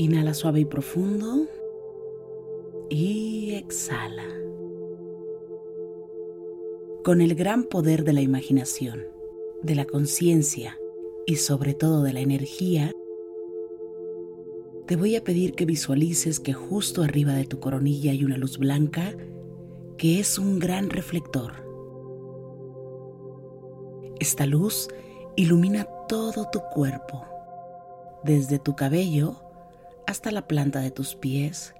Inhala suave y profundo. Y exhala. Con el gran poder de la imaginación, de la conciencia y sobre todo de la energía, te voy a pedir que visualices que justo arriba de tu coronilla hay una luz blanca que es un gran reflector. Esta luz ilumina todo tu cuerpo, desde tu cabello hasta la planta de tus pies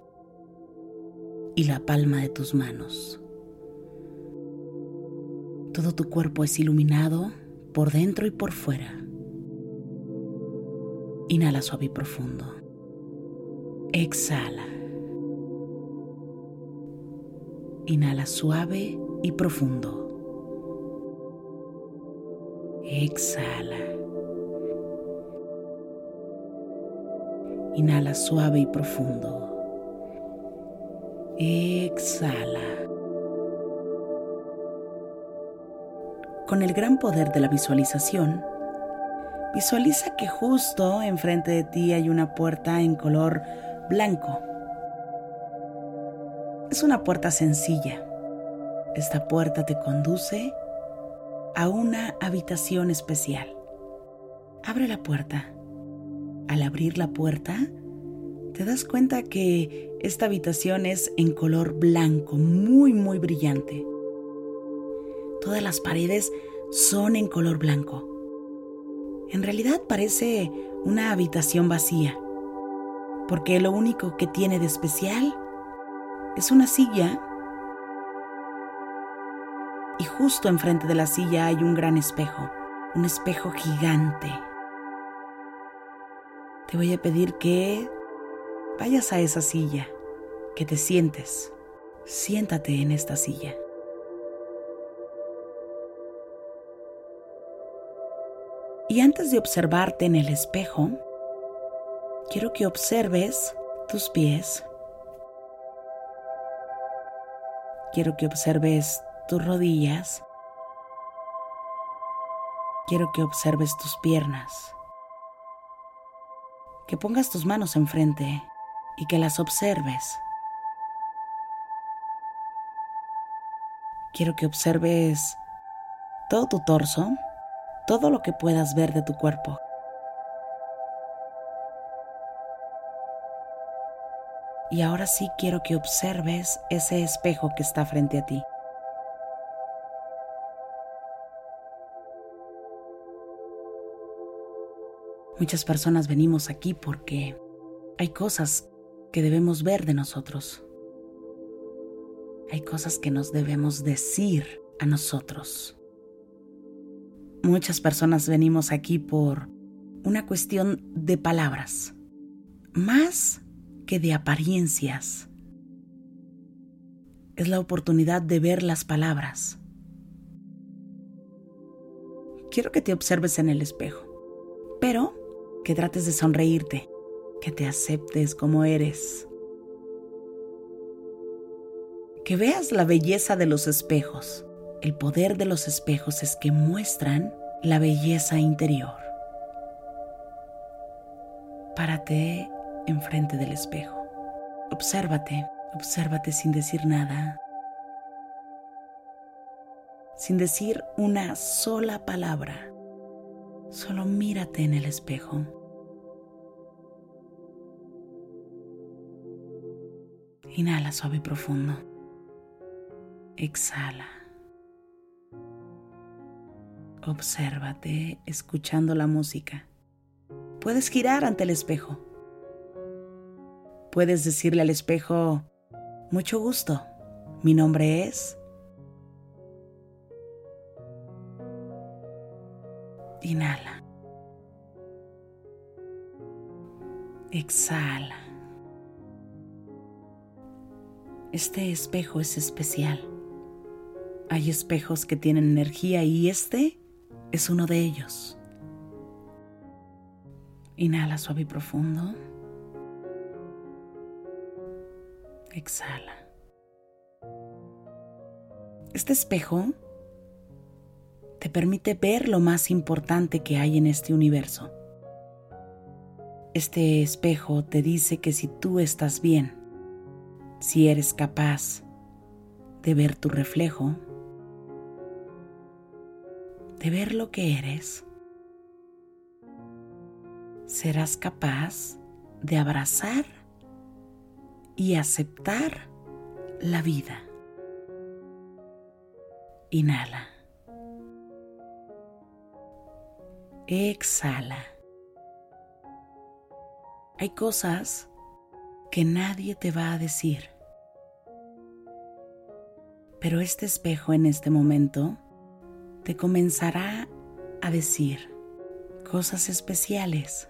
y la palma de tus manos. Todo tu cuerpo es iluminado por dentro y por fuera. Inhala suave y profundo. Exhala. Inhala suave y profundo. Exhala. Inhala suave y profundo. Exhala. Con el gran poder de la visualización, visualiza que justo enfrente de ti hay una puerta en color blanco. Es una puerta sencilla. Esta puerta te conduce a una habitación especial. Abre la puerta. Al abrir la puerta, te das cuenta que esta habitación es en color blanco, muy, muy brillante. Todas las paredes son en color blanco. En realidad parece una habitación vacía, porque lo único que tiene de especial es una silla y justo enfrente de la silla hay un gran espejo, un espejo gigante. Te voy a pedir que vayas a esa silla, que te sientes. Siéntate en esta silla. Y antes de observarte en el espejo, quiero que observes tus pies. Quiero que observes tus rodillas. Quiero que observes tus piernas. Que pongas tus manos enfrente y que las observes. Quiero que observes todo tu torso, todo lo que puedas ver de tu cuerpo. Y ahora sí quiero que observes ese espejo que está frente a ti. Muchas personas venimos aquí porque hay cosas que debemos ver de nosotros. Hay cosas que nos debemos decir a nosotros. Muchas personas venimos aquí por una cuestión de palabras, más que de apariencias. Es la oportunidad de ver las palabras. Quiero que te observes en el espejo, pero que trates de sonreírte, que te aceptes como eres. Que veas la belleza de los espejos. El poder de los espejos es que muestran la belleza interior. Párate enfrente del espejo. Obsérvate, obsérvate sin decir nada. sin decir una sola palabra. Solo mírate en el espejo. Inhala suave y profundo. Exhala. Obsérvate escuchando la música. Puedes girar ante el espejo. Puedes decirle al espejo, mucho gusto, mi nombre es... Inhala. Exhala. Este espejo es especial. Hay espejos que tienen energía y este es uno de ellos. Inhala suave y profundo. Exhala. Este espejo te permite ver lo más importante que hay en este universo. Este espejo te dice que si tú estás bien, si eres capaz de ver tu reflejo, de ver lo que eres, serás capaz de abrazar y aceptar la vida. Inhala. Exhala. Hay cosas que nadie te va a decir. Pero este espejo en este momento te comenzará a decir cosas especiales,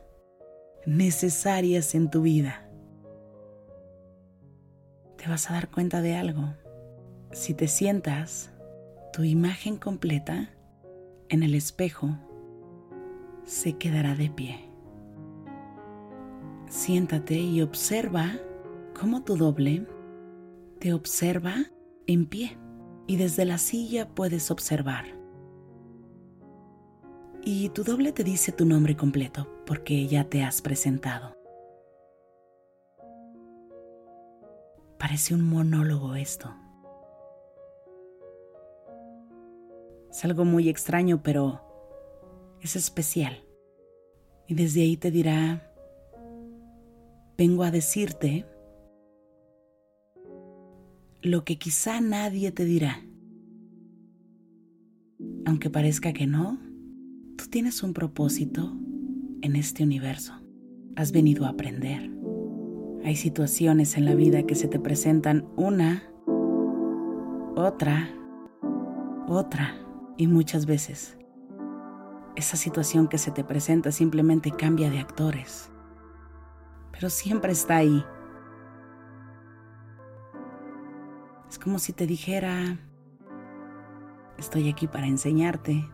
necesarias en tu vida. Te vas a dar cuenta de algo. Si te sientas, tu imagen completa en el espejo se quedará de pie. Siéntate y observa cómo tu doble te observa en pie y desde la silla puedes observar. Y tu doble te dice tu nombre completo porque ya te has presentado. Parece un monólogo esto. Es algo muy extraño, pero es especial. Y desde ahí te dirá, vengo a decirte lo que quizá nadie te dirá. Aunque parezca que no, tú tienes un propósito en este universo. Has venido a aprender. Hay situaciones en la vida que se te presentan una, otra, otra y muchas veces esa situación que se te presenta simplemente cambia de actores, pero siempre está ahí. Es como si te dijera, estoy aquí para enseñarte.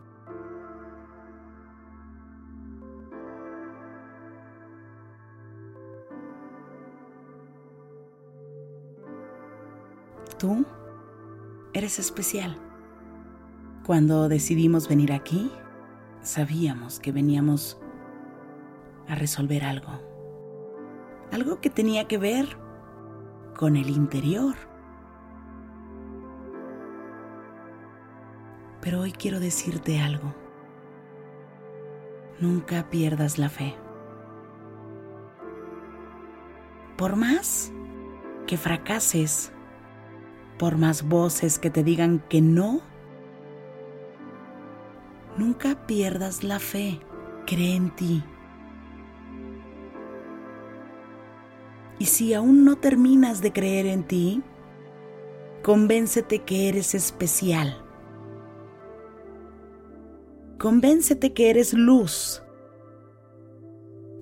Tú eres especial. Cuando decidimos venir aquí, sabíamos que veníamos a resolver algo. Algo que tenía que ver con el interior. Pero hoy quiero decirte algo. Nunca pierdas la fe. Por más que fracases, por más voces que te digan que no, Nunca pierdas la fe, cree en ti. Y si aún no terminas de creer en ti, convéncete que eres especial. Convéncete que eres luz.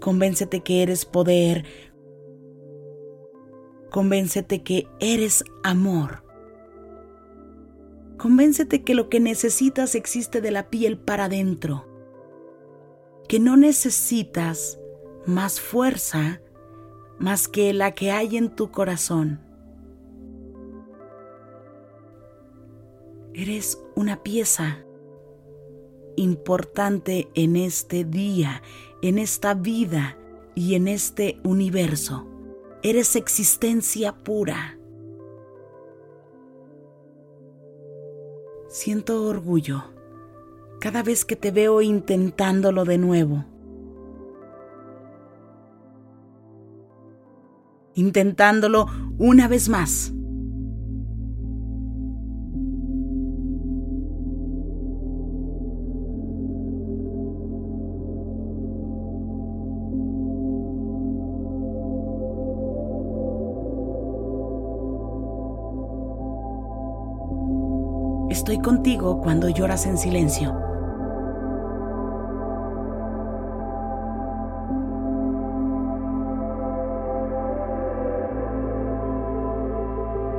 Convéncete que eres poder. Convéncete que eres amor. Convéncete que lo que necesitas existe de la piel para adentro, que no necesitas más fuerza más que la que hay en tu corazón. Eres una pieza importante en este día, en esta vida y en este universo. Eres existencia pura. Siento orgullo cada vez que te veo intentándolo de nuevo. Intentándolo una vez más. Estoy contigo cuando lloras en silencio.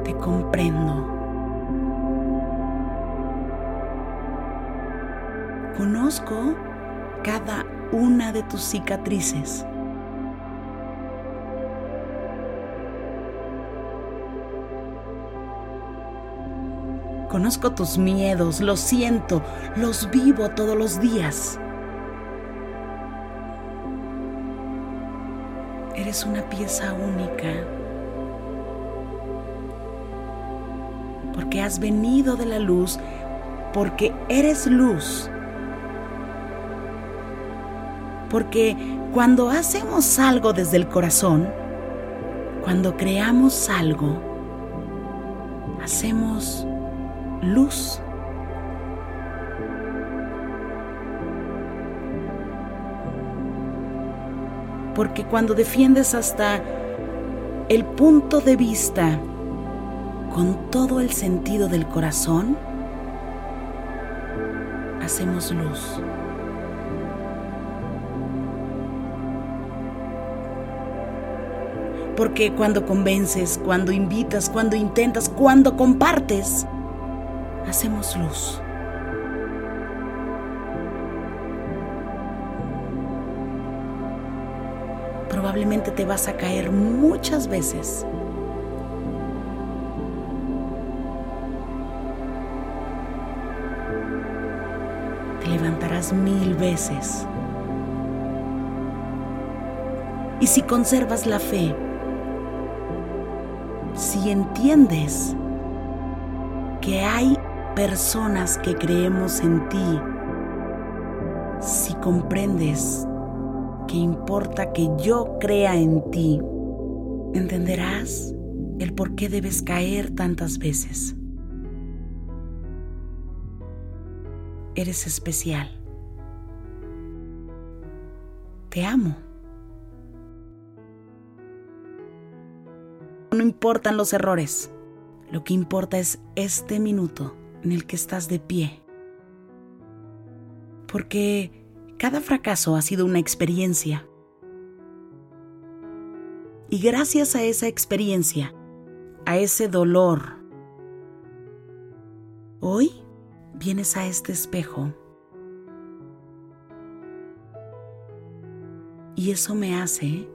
Te comprendo. Conozco cada una de tus cicatrices. Conozco tus miedos, los siento, los vivo todos los días. Eres una pieza única. Porque has venido de la luz, porque eres luz. Porque cuando hacemos algo desde el corazón, cuando creamos algo, hacemos luz. Porque cuando defiendes hasta el punto de vista con todo el sentido del corazón, hacemos luz. Porque cuando convences, cuando invitas, cuando intentas, cuando compartes, hacemos luz. Probablemente te vas a caer muchas veces. Te levantarás mil veces. Y si conservas la fe, si entiendes que hay personas que creemos en ti, si comprendes que importa que yo crea en ti, entenderás el por qué debes caer tantas veces. Eres especial. Te amo. No importan los errores. Lo que importa es este minuto en el que estás de pie. Porque cada fracaso ha sido una experiencia. Y gracias a esa experiencia, a ese dolor, hoy vienes a este espejo. Y eso me hace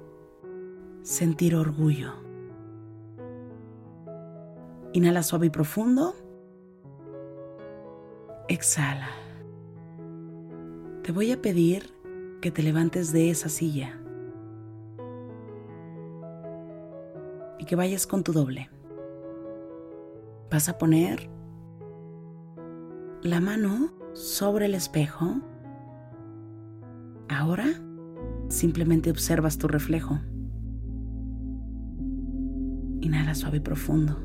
sentir orgullo. Inhala suave y profundo. Exhala. Te voy a pedir que te levantes de esa silla y que vayas con tu doble. Vas a poner la mano sobre el espejo. Ahora simplemente observas tu reflejo. Inhala suave y profundo.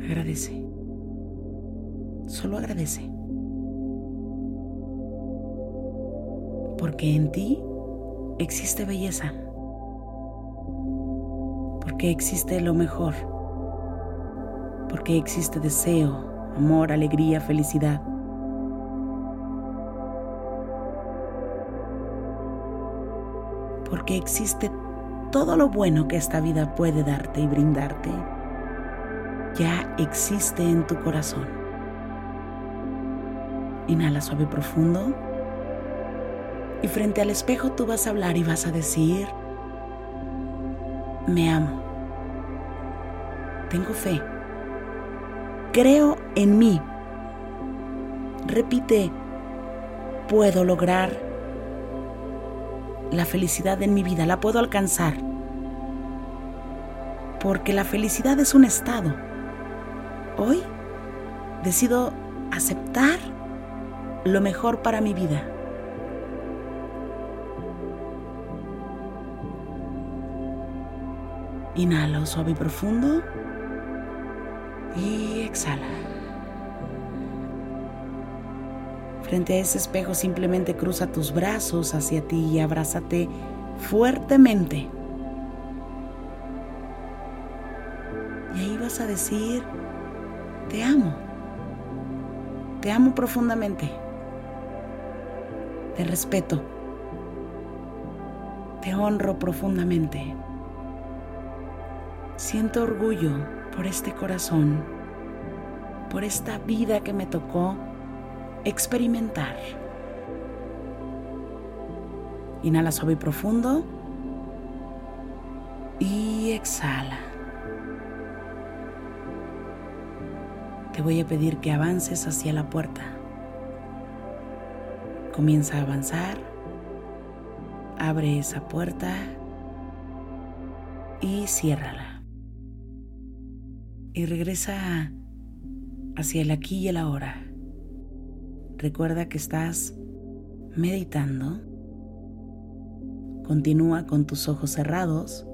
Agradece. Solo agradece. Porque en ti existe belleza. Porque existe lo mejor. Porque existe deseo, amor, alegría, felicidad. Porque existe todo lo bueno que esta vida puede darte y brindarte. Ya existe en tu corazón. Inhala suave y profundo. Y frente al espejo tú vas a hablar y vas a decir, me amo. Tengo fe. Creo en mí. Repite, puedo lograr la felicidad en mi vida, la puedo alcanzar. Porque la felicidad es un estado. Hoy decido aceptar lo mejor para mi vida. Inhala suave y profundo y exhala. Frente a ese espejo simplemente cruza tus brazos hacia ti y abrázate fuertemente. Y ahí vas a decir, te amo. Te amo profundamente. Te respeto. Te honro profundamente. Siento orgullo por este corazón, por esta vida que me tocó experimentar. Inhala suave y profundo y exhala. Te voy a pedir que avances hacia la puerta. Comienza a avanzar. Abre esa puerta y ciérrala y regresa hacia el aquí y el ahora. Recuerda que estás meditando. Continúa con tus ojos cerrados.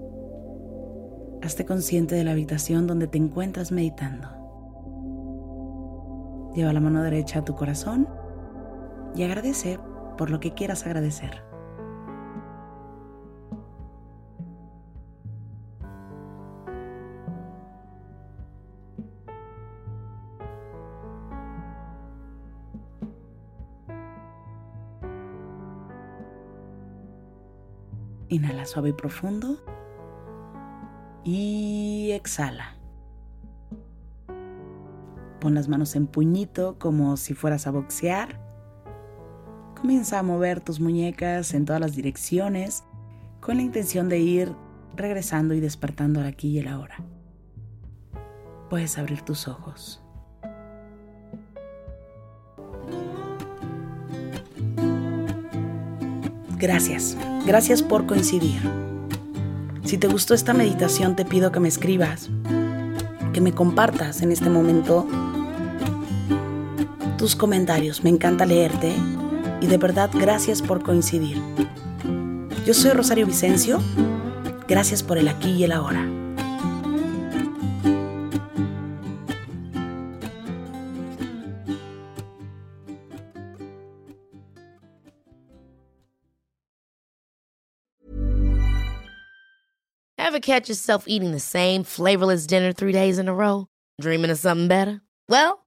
Hazte consciente de la habitación donde te encuentras meditando. Lleva la mano derecha a tu corazón y agradece por lo que quieras agradecer. Inhala suave y profundo. Y exhala. Pon las manos en puñito como si fueras a boxear. Comienza a mover tus muñecas en todas las direcciones con la intención de ir regresando y despertando al aquí y el ahora. Puedes abrir tus ojos. Gracias, gracias por coincidir. Si te gustó esta meditación te pido que me escribas, que me compartas en este momento tus comentarios. Me encanta leerte y de verdad gracias por coincidir. Yo soy Rosario Vicencio, gracias por el aquí y el ahora. Ever catch yourself eating the same flavorless dinner three days in a row? Dreaming of something better? Well,